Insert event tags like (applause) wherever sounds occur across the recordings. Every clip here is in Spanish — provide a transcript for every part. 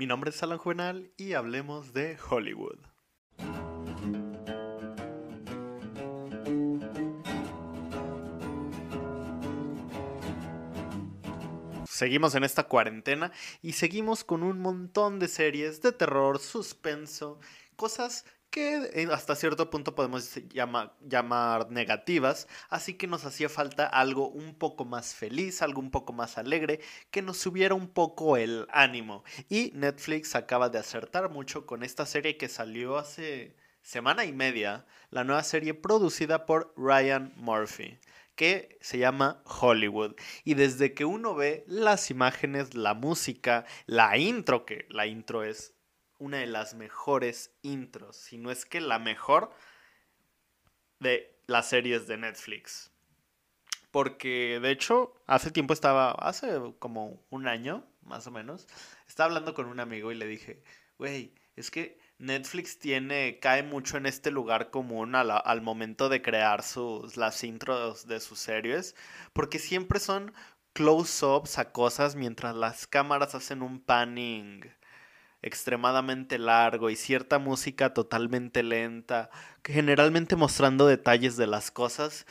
Mi nombre es Alan Juvenal y hablemos de Hollywood. Seguimos en esta cuarentena y seguimos con un montón de series de terror, suspenso, cosas que eh, hasta cierto punto podemos llamar negativas, así que nos hacía falta algo un poco más feliz, algo un poco más alegre, que nos subiera un poco el ánimo. Y Netflix acaba de acertar mucho con esta serie que salió hace semana y media, la nueva serie producida por Ryan Murphy que se llama Hollywood. Y desde que uno ve las imágenes, la música, la intro, que la intro es una de las mejores intros, si no es que la mejor de las series de Netflix. Porque de hecho, hace tiempo estaba, hace como un año, más o menos, estaba hablando con un amigo y le dije, güey, es que Netflix tiene, cae mucho en este lugar común al, momento de crear sus, las intros de sus series, porque siempre son close-ups a cosas mientras las cámaras hacen un panning extremadamente largo y cierta música totalmente lenta, generalmente mostrando detalles de las cosas.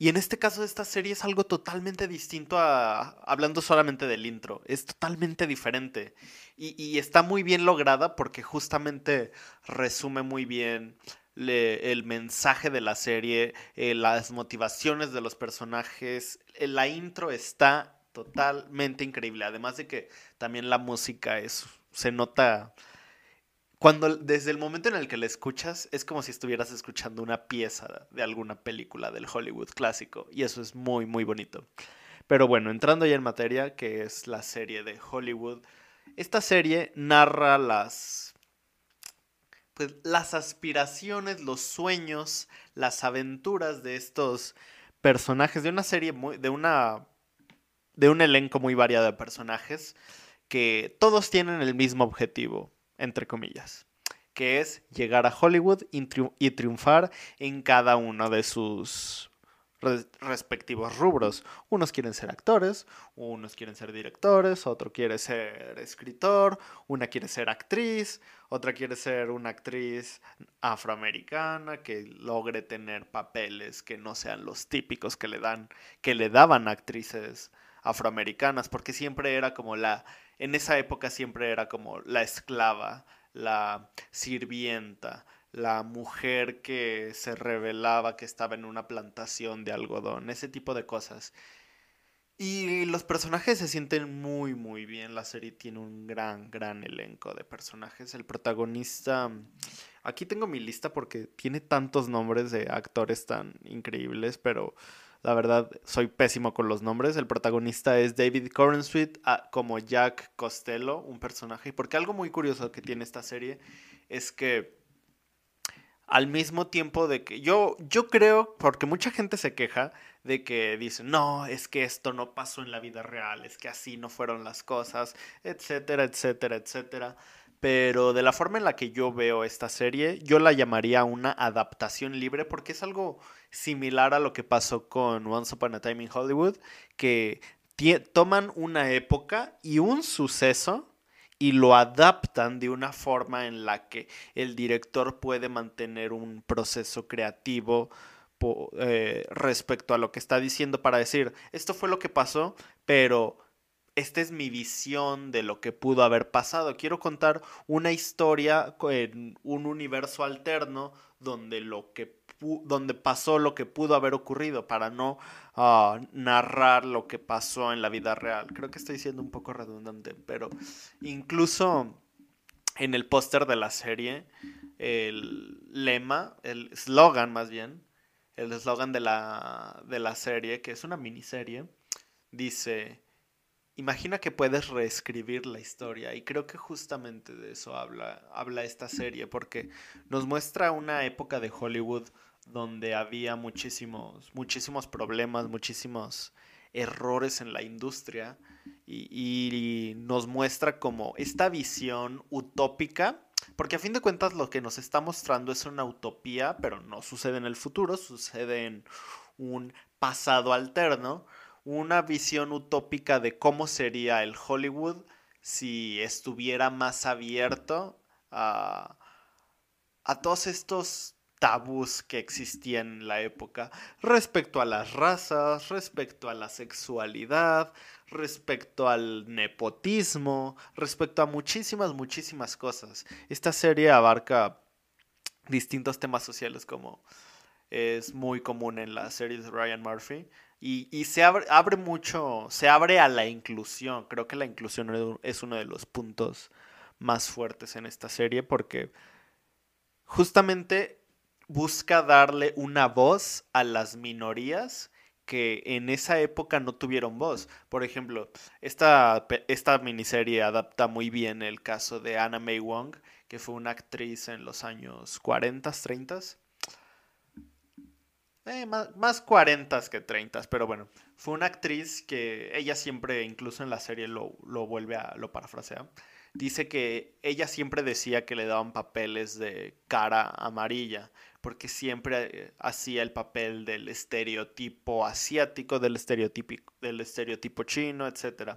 Y en este caso esta serie es algo totalmente distinto a hablando solamente del intro, es totalmente diferente. Y, está muy bien lograda porque justamente resume muy bien el mensaje de la serie, eh, las motivaciones de los personajes. La intro está totalmente increíble, además de que también la música es se nota cuando desde el momento en el que la escuchas es como si estuvieras escuchando una pieza de alguna película del Hollywood clásico y eso es muy muy bonito. Pero bueno, entrando ya en materia, que es la serie de Hollywood, esta serie narra las pues las aspiraciones, los sueños, las aventuras de estos personajes de una serie muy de una de un elenco muy variado de personajes que todos tienen el mismo objetivo, entre comillas, que es llegar a Hollywood y triunfar en cada uno de sus respectivos rubros. Unos quieren ser actores, unos quieren ser directores, otro quiere ser escritor, una quiere ser actriz, otra quiere ser una actriz afroamericana que logre tener papeles que no sean los típicos que le dan que le daban actrices afroamericanas, porque siempre era como la en esa época siempre era como la esclava, la sirvienta, la mujer que se revelaba que estaba en una plantación de algodón, ese tipo de cosas. Y los personajes se sienten muy, muy bien. La serie tiene un gran, gran elenco de personajes. El protagonista... Aquí tengo mi lista porque tiene tantos nombres de actores tan increíbles, pero la verdad, soy pésimo con los nombres. El protagonista es David Corenswet ah, como Jack Costello, un personaje. Porque algo muy curioso que tiene esta serie es que al mismo tiempo de que yo, yo creo, porque mucha gente se queja de que dice, no, es que esto no pasó en la vida real, es que así no fueron las cosas, etcétera, etcétera, etcétera pero de la forma en la que yo veo esta serie, yo la llamaría una adaptación libre porque es algo similar a lo que pasó con Once Upon a Time in Hollywood, que toman una época y un suceso y lo adaptan de una forma en la que el director puede mantener un proceso creativo eh, respecto a lo que está diciendo para decir, esto fue lo que pasó, pero esta es mi visión de lo que pudo haber pasado. Quiero contar una historia en un universo alterno donde lo que donde pasó lo que pudo haber ocurrido para no ah, narrar lo que pasó en la vida real. Creo que estoy siendo un poco redundante, pero incluso en el póster de la serie, el lema, el slogan más bien, el eslogan de la, de la serie, que es una miniserie, dice imagina que puedes reescribir la historia y creo que justamente de eso habla, habla esta serie porque nos muestra una época de Hollywood donde había muchísimos, muchísimos problemas, muchísimos errores en la industria y, nos muestra como esta visión utópica, porque a fin de cuentas lo que nos está mostrando es una utopía, pero no sucede en el futuro, sucede en un pasado alterno, una visión utópica de cómo sería el Hollywood si estuviera más abierto a, a todos estos tabús que existían en la época respecto a las razas, respecto a la sexualidad, respecto al nepotismo, respecto a muchísimas, muchísimas cosas. Esta serie abarca distintos temas sociales como es muy común en las series de Ryan Murphy. Y, se abre, abre, mucho, se abre a la inclusión. Creo que la inclusión es uno de los puntos más fuertes en esta serie porque justamente busca darle una voz a las minorías que en esa época no tuvieron voz. Por ejemplo, esta, esta miniserie adapta muy bien el caso de Anna May Wong, que fue una actriz en los años 40, 30. Eh, más, más 40 que 30, pero bueno, fue una actriz que ella siempre, incluso en la serie lo, lo vuelve a, lo parafrasea, dice que ella siempre decía que le daban papeles de cara amarilla, porque siempre eh, hacía el papel del estereotipo asiático, del estereotipo, del estereotipo chino, etc.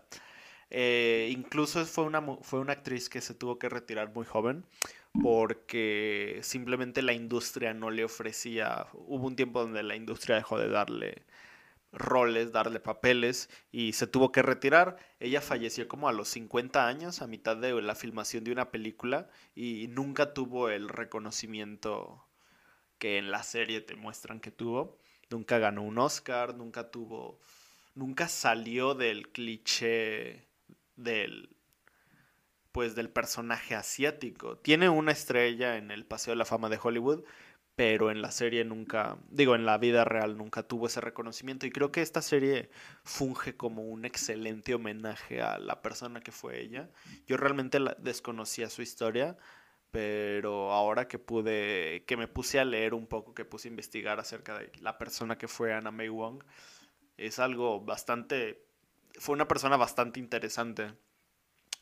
Eh, incluso fue una, fue una actriz que se tuvo que retirar muy joven porque simplemente la industria no le ofrecía, hubo un tiempo donde la industria dejó de darle roles, darle papeles y se tuvo que retirar. Ella falleció como a los 50 años, a mitad de la filmación de una película y nunca tuvo el reconocimiento que en la serie te muestran que tuvo. Nunca ganó un Oscar, nunca tuvo, nunca salió del cliché del pues del personaje asiático. Tiene una estrella en el Paseo de la Fama de Hollywood, pero en la serie nunca, digo, en la vida real nunca tuvo ese reconocimiento y creo que esta serie funge como un excelente homenaje a la persona que fue ella. Yo realmente desconocía su historia, pero ahora que pude, que me puse a leer un poco, que puse a investigar acerca de la persona que fue Anna May Wong, es algo bastante, fue una persona bastante interesante.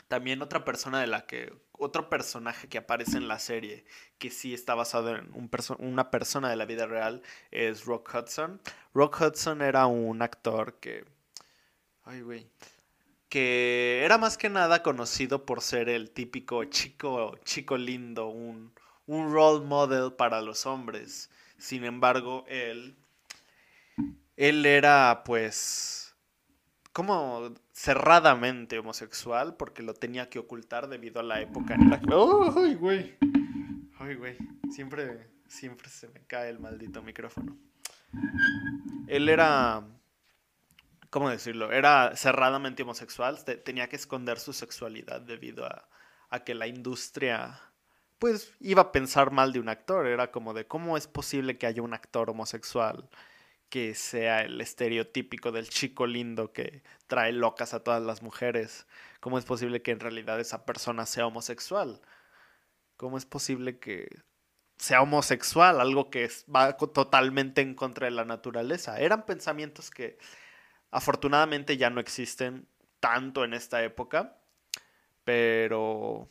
También otra persona de la que, otro personaje que aparece en la serie, que sí está basado en un una persona de la vida real, es Rock Hudson. Rock Hudson era un actor que, ay güey, que era más que nada conocido por ser el típico chico, chico lindo, un, un role model para los hombres. Sin embargo, él, él era pues como cerradamente homosexual porque lo tenía que ocultar debido a la época en la que... ¡Ay, güey! ¡Ay, güey! Siempre, siempre se me cae el maldito micrófono. Él era ¿cómo decirlo? Era cerradamente homosexual, tenía que esconder su sexualidad debido a, que la industria, pues, iba a pensar mal de un actor. Era como de, ¿cómo es posible que haya un actor homosexual que sea el estereotípico del chico lindo que trae locas a todas las mujeres? ¿Cómo es posible que en realidad esa persona sea homosexual? ¿Cómo es posible que sea homosexual, algo que va totalmente en contra de la naturaleza? Eran pensamientos que Afortunadamente ya no existen tanto en esta época, pero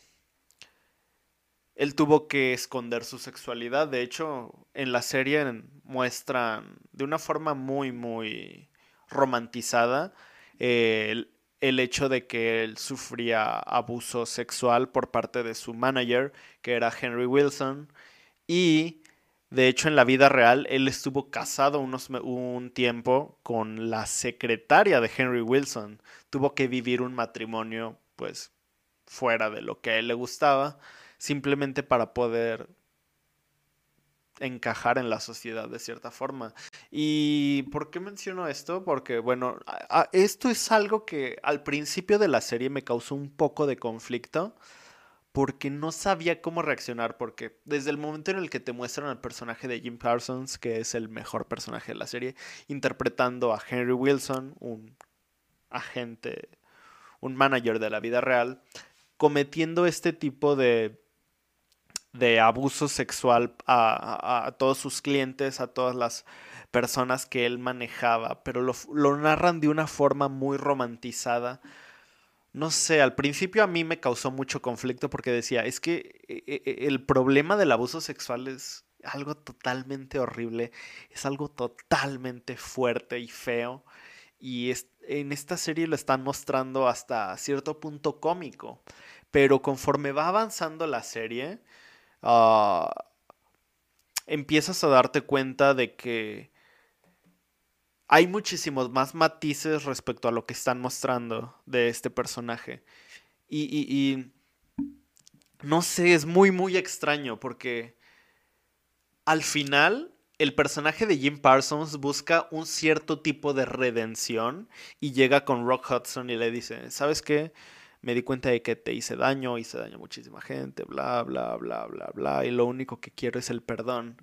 él tuvo que esconder su sexualidad. De hecho, en la serie muestran de una forma muy, muy romantizada el, el, hecho de que él sufría abuso sexual por parte de su manager, que era Henry Wilson, y de hecho, en la vida real, él estuvo casado unos, un tiempo con la secretaria de Henry Wilson. Tuvo que vivir un matrimonio, pues, fuera de lo que a él le gustaba, simplemente para poder encajar en la sociedad de cierta forma. ¿Y por qué menciono esto? Porque, bueno, esto es algo que al principio de la serie me causó un poco de conflicto porque no sabía cómo reaccionar, porque desde el momento en el que te muestran al personaje de Jim Parsons, que es el mejor personaje de la serie, interpretando a Henry Wilson, un agente, un manager de la vida real, cometiendo este tipo de, de abuso sexual a, todos sus clientes, a todas las personas que él manejaba, pero lo, lo narran de una forma muy romantizada no sé, al principio a mí me causó mucho conflicto porque decía, es que eh, eh, el problema del abuso sexual es algo totalmente horrible, es algo totalmente fuerte y feo. Y en esta serie lo están mostrando hasta cierto punto cómico. Pero conforme va avanzando la serie, ah, empiezas a darte cuenta de que hay muchísimos más matices respecto a lo que están mostrando de este personaje. Y, no sé, es muy, muy extraño porque al final el personaje de Jim Parsons busca un cierto tipo de redención y llega con Rock Hudson y le dice, ¿sabes qué? Me di cuenta de que te hice daño, hice daño a muchísima gente, bla, bla, bla, bla, bla, y lo único que quiero es el perdón.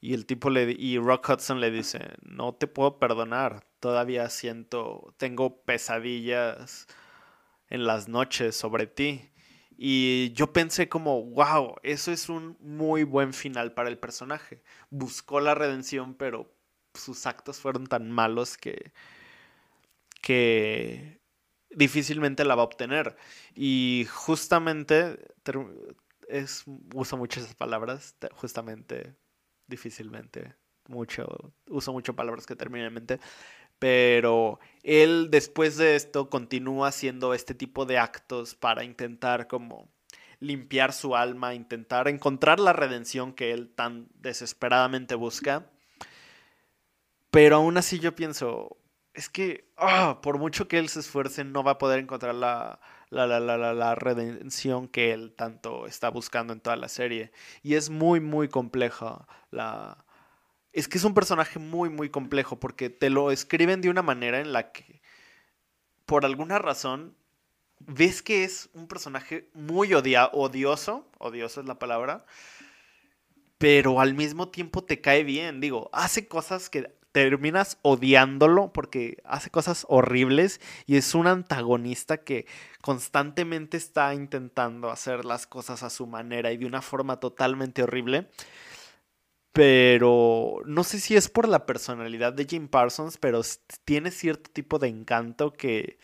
Y el tipo le y Rock Hudson le dice, "No te puedo perdonar. Todavía siento tengo pesadillas en las noches sobre ti." Y yo pensé como, wow, eso es un muy buen final para el personaje. Buscó la redención, pero sus actos fueron tan malos que, que difícilmente la va a obtener. Y justamente, es, uso muchas palabras, justamente difícilmente mucho, uso mucho palabras que terminan en mente, pero él después de esto continúa haciendo este tipo de actos para intentar como limpiar su alma, intentar encontrar la redención que él tan desesperadamente busca. Pero aún así yo pienso, es que ah, por mucho que él se esfuerce no va a poder encontrar la, la, la, la, la, redención que él tanto está buscando en toda la serie. Y es muy, muy compleja la... Es que es un personaje muy, muy complejo porque te lo escriben de una manera en la que, por alguna razón, ves que es un personaje muy odioso, odioso es la palabra, pero al mismo tiempo te cae bien. Digo, hace cosas que terminas odiándolo porque hace cosas horribles y es un antagonista que constantemente está intentando hacer las cosas a su manera y de una forma totalmente horrible. Pero no sé si es por la personalidad de Jim Parsons, pero tiene cierto tipo de encanto que,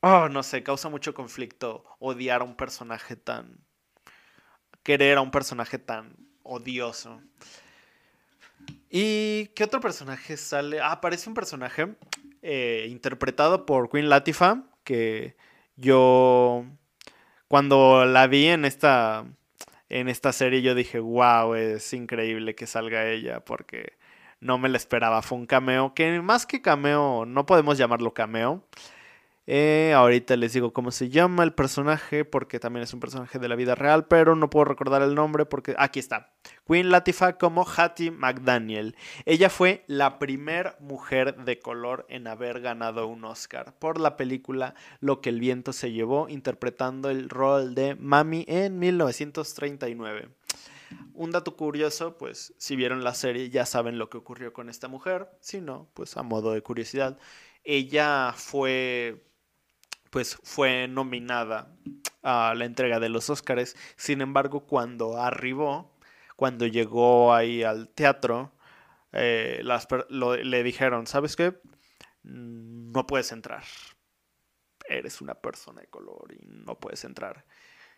oh, no sé, causa mucho conflicto odiar a un personaje tan... querer a un personaje tan odioso. ¿Y qué otro personaje sale? Ah, aparece un personaje eh, interpretado por Queen Latifah, que yo cuando la vi en esta, en esta serie yo dije, wow, es increíble que salga ella, porque no me la esperaba. Fue un cameo, que más que cameo, no podemos llamarlo cameo. Eh, ahorita les digo cómo se llama el personaje, porque también es un personaje de la vida real, pero no puedo recordar el nombre porque aquí está. Queen Latifah como Hattie McDaniel. Ella fue la primera mujer de color en haber ganado un Oscar por la película Lo que el viento se llevó, interpretando el rol de Mami en 1939. Un dato curioso, pues si vieron la serie ya saben lo que ocurrió con esta mujer, si no, pues a modo de curiosidad. Ella fue pues fue nominada a la entrega de los Óscares. Sin embargo, cuando arribó, cuando llegó ahí al teatro, eh, le dijeron, ¿sabes qué? No puedes entrar. Eres una persona de color y no puedes entrar.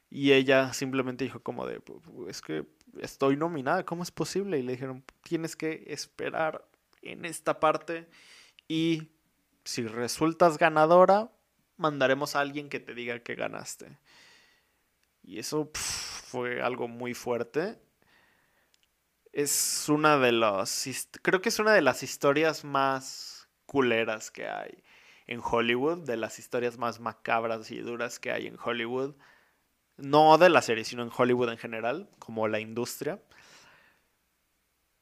Y ella simplemente dijo como de, es que estoy nominada, ¿cómo es posible? Y le dijeron, tienes que esperar en esta parte y si resultas ganadora, mandaremos a alguien que te diga que ganaste. Y eso fue algo muy fuerte. Es una de las... Creo que es una de las historias más culeras que hay en Hollywood, de las historias más macabras y duras que hay en Hollywood. No de la serie, sino en Hollywood en general, como la industria.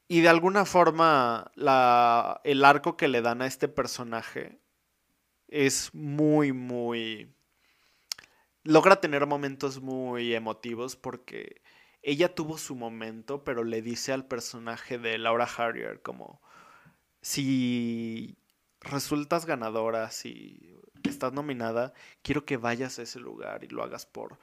Y de alguna forma, la, el arco que le dan a este personaje es muy, muy... logra tener momentos muy emotivos porque ella tuvo su momento, pero le dice al personaje de Laura Harrier como, si resultas ganadora, si estás nominada, quiero que vayas a ese lugar y lo hagas por,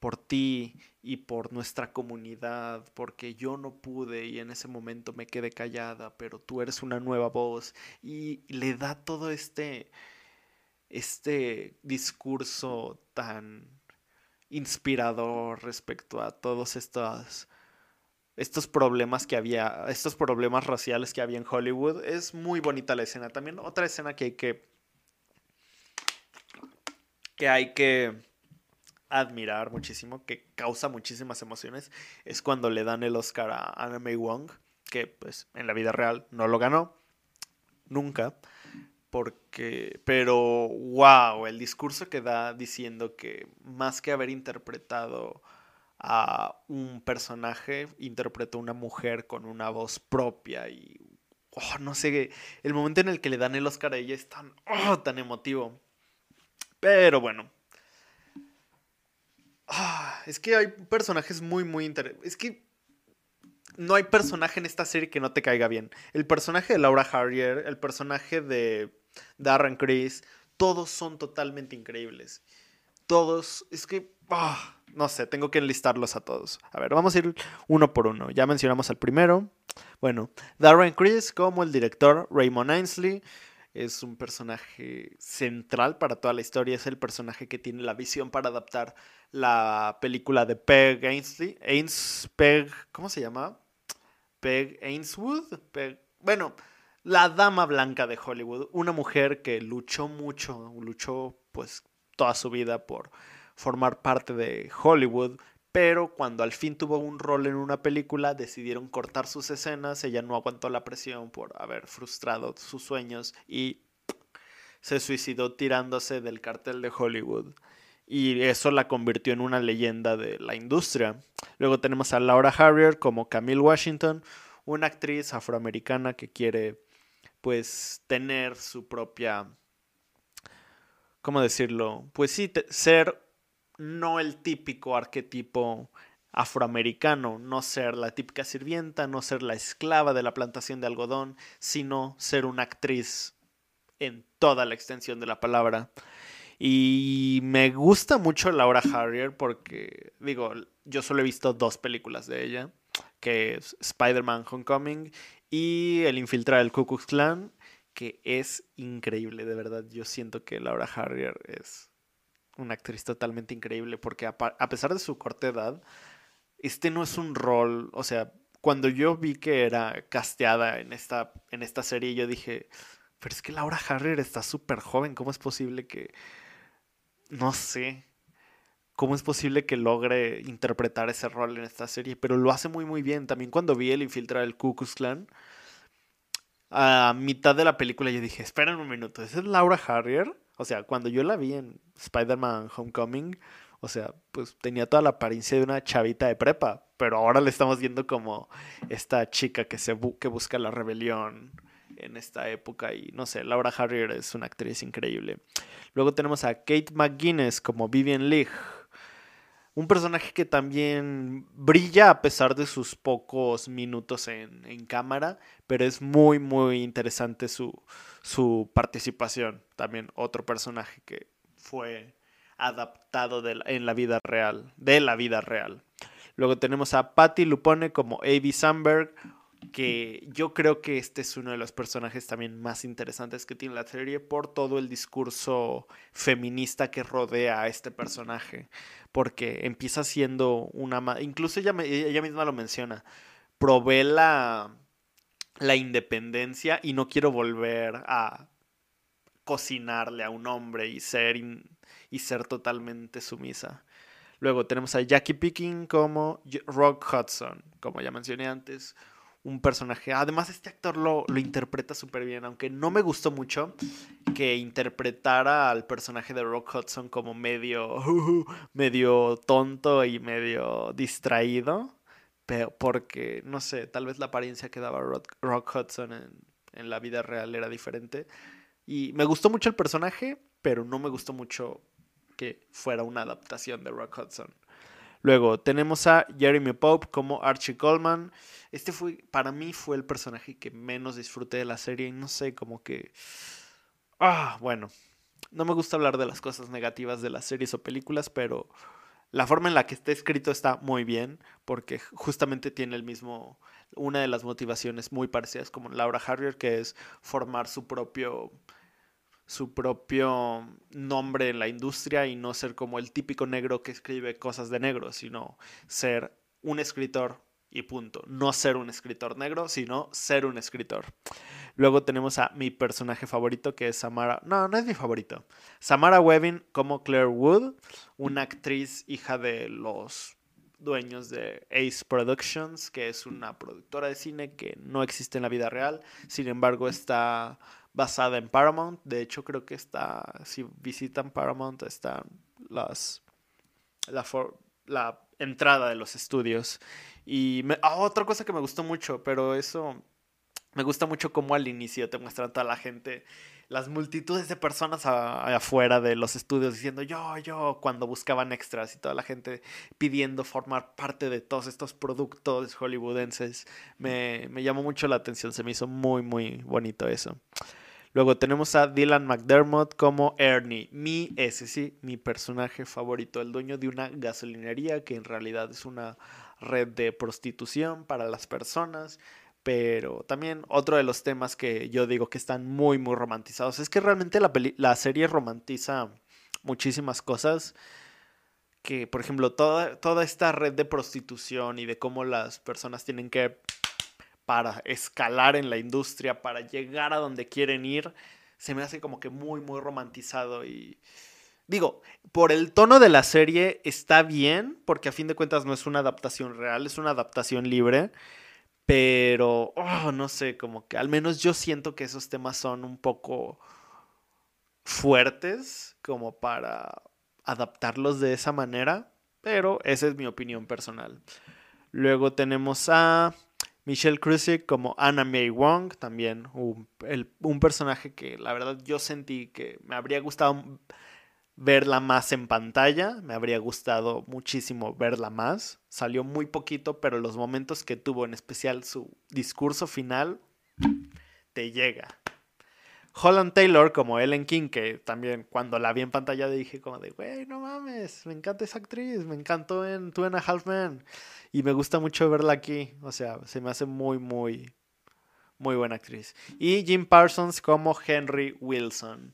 por ti y por nuestra comunidad, porque yo no pude y en ese momento me quedé callada, pero tú eres una nueva voz y le da todo este este discurso tan inspirador respecto a todos estos, estos problemas que había, estos problemas raciales que había en Hollywood. Es muy bonita la escena. También otra escena que hay que que hay que admirar muchísimo, que causa muchísimas emociones, es cuando le dan el Oscar a Anna May Wong, que pues en la vida real no lo ganó, nunca, porque, pero wow, el discurso que da diciendo que más que haber interpretado a un personaje, interpretó a una mujer con una voz propia y oh, no sé, el momento en el que le dan el Oscar a ella es tan, oh, tan emotivo. Pero bueno. Ah, es que hay personajes muy, muy interesantes. Es que no hay personaje en esta serie que no te caiga bien. El personaje de Laura Harrier, el personaje de Darren Criss, todos son totalmente increíbles. Todos, es que, ah, no sé, tengo que enlistarlos a todos. A ver, vamos a ir uno por uno. Ya mencionamos al primero. Bueno, Darren Criss como el director Raymond Ainsley es un personaje central para toda la historia. Es el personaje que tiene la visión para adaptar la película de Peg Ainsley. Ains, Peg, ¿cómo se llama? Peg Ainswood. bueno, la dama blanca de Hollywood. Una mujer que luchó mucho, luchó pues toda su vida por formar parte de Hollywood, pero cuando al fin tuvo un rol en una película decidieron cortar sus escenas, ella no aguantó la presión por haber frustrado sus sueños y se suicidó tirándose del cartel de Hollywood. Y eso la convirtió en una leyenda de la industria. Luego tenemos a Laura Harrier como Camille Washington, una actriz afroamericana que quiere pues tener su propia ¿cómo decirlo? Pues sí, ser no el típico arquetipo afroamericano, no ser la típica sirvienta, no ser la esclava de la plantación de algodón, sino ser una actriz en toda la extensión de la palabra. Y me gusta mucho Laura Harrier porque, digo, yo solo he visto dos películas de ella, que Spider-Man Homecoming y El infiltrado del Ku Klux Klan, que es increíble, de verdad. Yo siento que Laura Harrier es una actriz totalmente increíble porque a, pesar de su corta edad, este no es un rol, o sea, cuando yo vi que era casteada en esta, en esta serie, yo dije, pero es que Laura Harrier está súper joven, ¿cómo es posible que, no sé, cómo es posible que logre interpretar ese rol en esta serie? Pero lo hace muy, muy bien. También cuando vi el infiltrar el Ku Klux Klan, a mitad de la película yo dije, esperen un minuto, ¿esa es Laura Harrier? O sea, cuando yo la vi en Spider-Man Homecoming, o sea, pues tenía toda la apariencia de una chavita de prepa, pero ahora le estamos viendo como esta chica que, se que busca la rebelión en esta época y no sé, Laura Harrier es una actriz increíble. Luego tenemos a Kate McGuinness como Vivian Leigh un personaje que también brilla a pesar de sus pocos minutos en, cámara, pero es muy, muy interesante su, su, participación. También otro personaje que fue adaptado en la vida real, de la vida real. Luego tenemos a Patty Lupone como Avi Sandberg, que yo creo que este es uno de los personajes también más interesantes que tiene la serie por todo el discurso feminista que rodea a este personaje, porque empieza siendo una... Incluso ella, misma lo menciona, probé la, la independencia y no quiero volver a cocinarle a un hombre y ser, y ser totalmente sumisa. Luego tenemos a Jackie Picking como Rock Hudson, como ya mencioné antes, un personaje. Además, este actor lo, lo interpreta súper bien, aunque no me gustó mucho que interpretara al personaje de Rock Hudson como medio, (laughs) medio tonto y medio distraído. Pero porque, no sé, tal vez la apariencia que daba Rock, Hudson en, en la vida real era diferente. Y me gustó mucho el personaje, pero no me gustó mucho que fuera una adaptación de Rock Hudson. Luego tenemos a Jeremy Pope como Archie Coleman. Este fue, para mí fue el personaje que menos disfruté de la serie. Y no sé, como que... Ah, bueno. No me gusta hablar de las cosas negativas de las series o películas, pero la forma en la que está escrito está muy bien, porque justamente tiene el mismo, una de las motivaciones muy parecidas como Laura Harrier, que es formar su propio su propio nombre en la industria y no ser como el típico negro que escribe cosas de negro, sino ser un escritor y punto. No ser un escritor negro, sino ser un escritor. Luego tenemos a mi personaje favorito, que es Samara. No, no es mi favorito. Samara Webbing como Claire Wood, una actriz hija de los dueños de Ace Productions, que es una productora de cine que no existe en la vida real. Sin embargo, está basada en Paramount. De hecho, creo que está, si visitan Paramount, están las, la, la entrada de los estudios. Y ah, otra cosa que me gustó mucho, pero eso me gusta mucho cómo al inicio te muestran toda la gente, las multitudes de personas afuera de los estudios diciendo yo, yo, cuando buscaban extras y toda la gente pidiendo formar parte de todos estos productos hollywoodenses. Me, me llamó mucho la atención, se me hizo muy, muy bonito eso. Luego tenemos a Dylan McDermott como Ernie, mi, ese sí, mi personaje favorito, el dueño de una gasolinería que en realidad es una red de prostitución para las personas. Pero también otro de los temas que yo digo que están muy, muy romantizados es que realmente la, la serie romantiza muchísimas cosas que, por ejemplo, toda, toda esta red de prostitución y de cómo las personas tienen que para escalar en la industria, para llegar a donde quieren ir, se me hace como que muy, muy romantizado y... Digo, por el tono de la serie está bien, porque a fin de cuentas no es una adaptación real, es una adaptación libre, pero, oh, no sé, como que al menos yo siento que esos temas son un poco fuertes como para adaptarlos de esa manera, pero esa es mi opinión personal. Luego tenemos a Michelle Crusick como Anna May Wong, también un, un, personaje que la verdad yo sentí que me habría gustado verla más en pantalla, me habría gustado muchísimo verla más. Salió muy poquito, pero los momentos que tuvo, en especial su discurso final, te llega. Holland Taylor como Ellen King, que también cuando la vi en pantalla dije como de, güey, no mames, me encanta esa actriz, me encantó en Two and a Half y me gusta mucho verla aquí, o sea, se me hace muy, muy, muy buena actriz. Y Jim Parsons como Henry Wilson.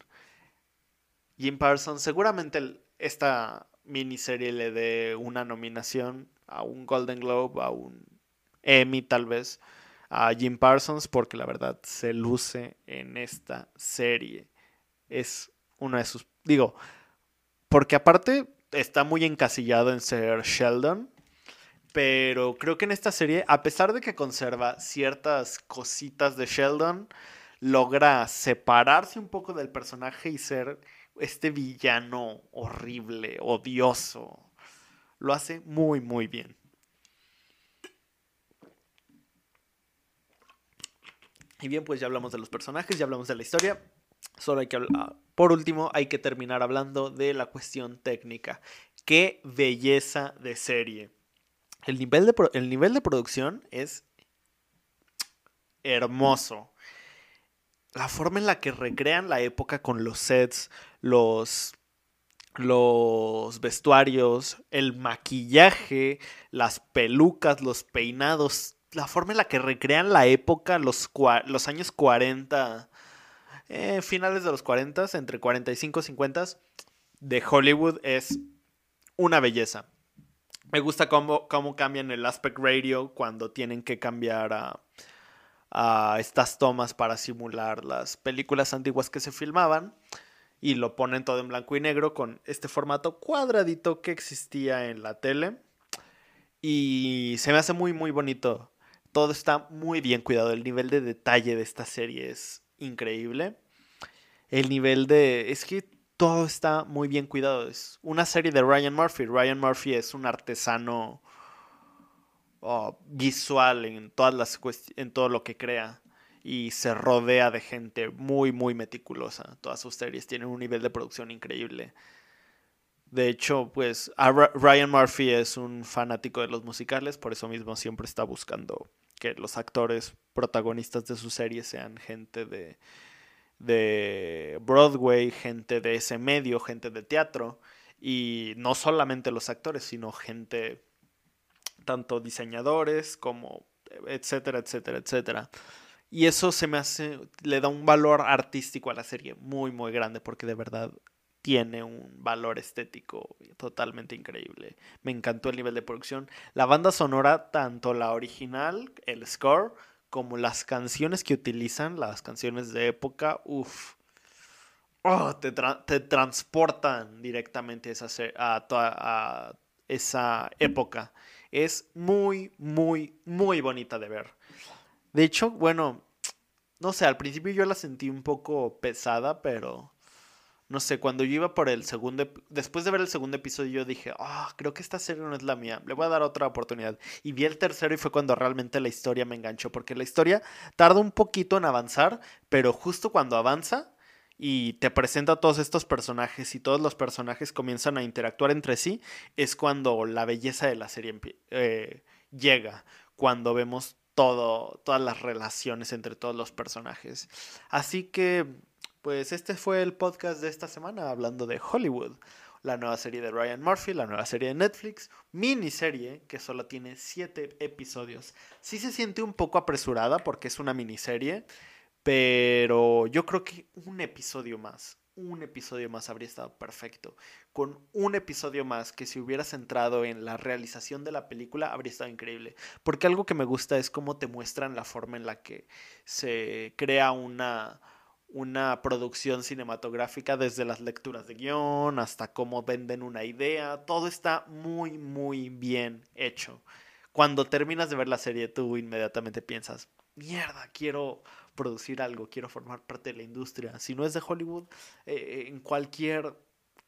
Jim Parsons, seguramente esta miniserie le dé una nominación a un Golden Globe, a un Emmy tal vez a Jim Parsons porque la verdad se luce en esta serie. Es una de sus... Digo, porque aparte está muy encasillado en ser Sheldon, pero creo que en esta serie, a pesar de que conserva ciertas cositas de Sheldon, logra separarse un poco del personaje y ser este villano horrible, odioso. Lo hace muy, muy bien. Y bien, pues ya hablamos de los personajes, ya hablamos de la historia. Solo hay que hablar. Por último, hay que terminar hablando de la cuestión técnica. Qué belleza de serie. El nivel de, el nivel de producción es hermoso. La forma en la que recrean la época con los sets, los, los vestuarios, el maquillaje, las pelucas, los peinados, la forma en la que recrean la época, los, los años 40, eh, finales de los 40, entre 45 y 50 de Hollywood es una belleza. Me gusta cómo, cómo cambian el aspect radio cuando tienen que cambiar a, a estas tomas para simular las películas antiguas que se filmaban y lo ponen todo en blanco y negro con este formato cuadradito que existía en la tele. Y se me hace muy, muy bonito todo está muy bien cuidado. El nivel de detalle de esta serie es increíble. El nivel de... Es que todo está muy bien cuidado. Es una serie de Ryan Murphy. Ryan Murphy es un artesano oh, visual en, todas las en todo lo que crea. Y se rodea de gente muy, muy meticulosa. Todas sus series tienen un nivel de producción increíble. De hecho, pues Ryan Murphy es un fanático de los musicales, por eso mismo siempre está buscando que los actores protagonistas de su serie sean gente de, de Broadway, gente de ese medio, gente de teatro, y no solamente los actores, sino gente, tanto diseñadores como etcétera, etcétera, etcétera. Y eso se me hace, le da un valor artístico a la serie muy, muy grande, porque de verdad tiene un valor estético totalmente increíble. Me encantó el nivel de producción. La banda sonora, tanto la original, el score, como las canciones que utilizan, las canciones de época, uff. Oh, te, transportan directamente a esa época. Es muy, muy, muy bonita de ver. De hecho, bueno, no sé, al principio yo la sentí un poco pesada, pero no sé, cuando yo iba por el segundo, después de ver el segundo episodio, yo dije, ah, creo que esta serie no es la mía, le voy a dar otra oportunidad. Y vi el tercero y fue cuando realmente la historia me enganchó, porque la historia tarda un poquito en avanzar, pero justo cuando avanza y te presenta a todos estos personajes y todos los personajes comienzan a interactuar entre sí, es cuando la belleza de la serie eh, llega, cuando vemos todo, todas las relaciones entre todos los personajes. Así que pues este fue el podcast de esta semana hablando de Hollywood, la nueva serie de Ryan Murphy, la nueva serie de Netflix, miniserie que solo tiene 7 episodios. Sí se siente un poco apresurada porque es una miniserie, pero yo creo que un episodio más, un episodio más habría estado perfecto. Con un episodio más que si hubiera centrado en la realización de la película habría estado increíble. Porque algo que me gusta es cómo te muestran la forma en la que se crea una una producción cinematográfica desde las lecturas de guion hasta cómo venden una idea. Todo está muy, muy bien hecho. Cuando terminas de ver la serie, tú inmediatamente piensas, mierda, quiero producir algo, quiero formar parte de la industria. Si no es de Hollywood, eh, en cualquier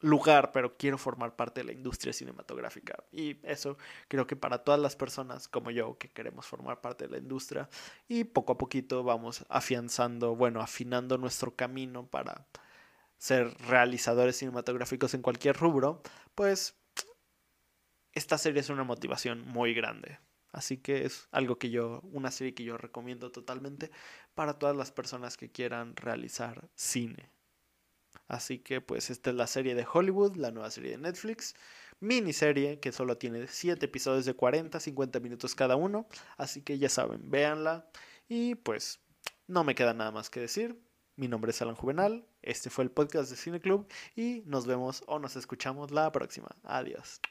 lugar, pero quiero formar parte de la industria cinematográfica. Y eso creo que para todas las personas como yo que queremos formar parte de la industria y poco a poquito vamos afianzando, bueno, afinando nuestro camino para ser realizadores cinematográficos en cualquier rubro, pues esta serie es una motivación muy grande. Así que es algo que yo, una serie que yo recomiendo totalmente para todas las personas que quieran realizar cine. Así que pues esta es la serie de Hollywood, la nueva serie de Netflix. Miniserie que solo tiene 7 episodios de 40, 50 minutos cada uno. Así que ya saben, véanla. Y pues no me queda nada más que decir. Mi nombre es Alan Juvenal. Este fue el podcast de Cine Club. Y nos vemos o nos escuchamos la próxima. Adiós.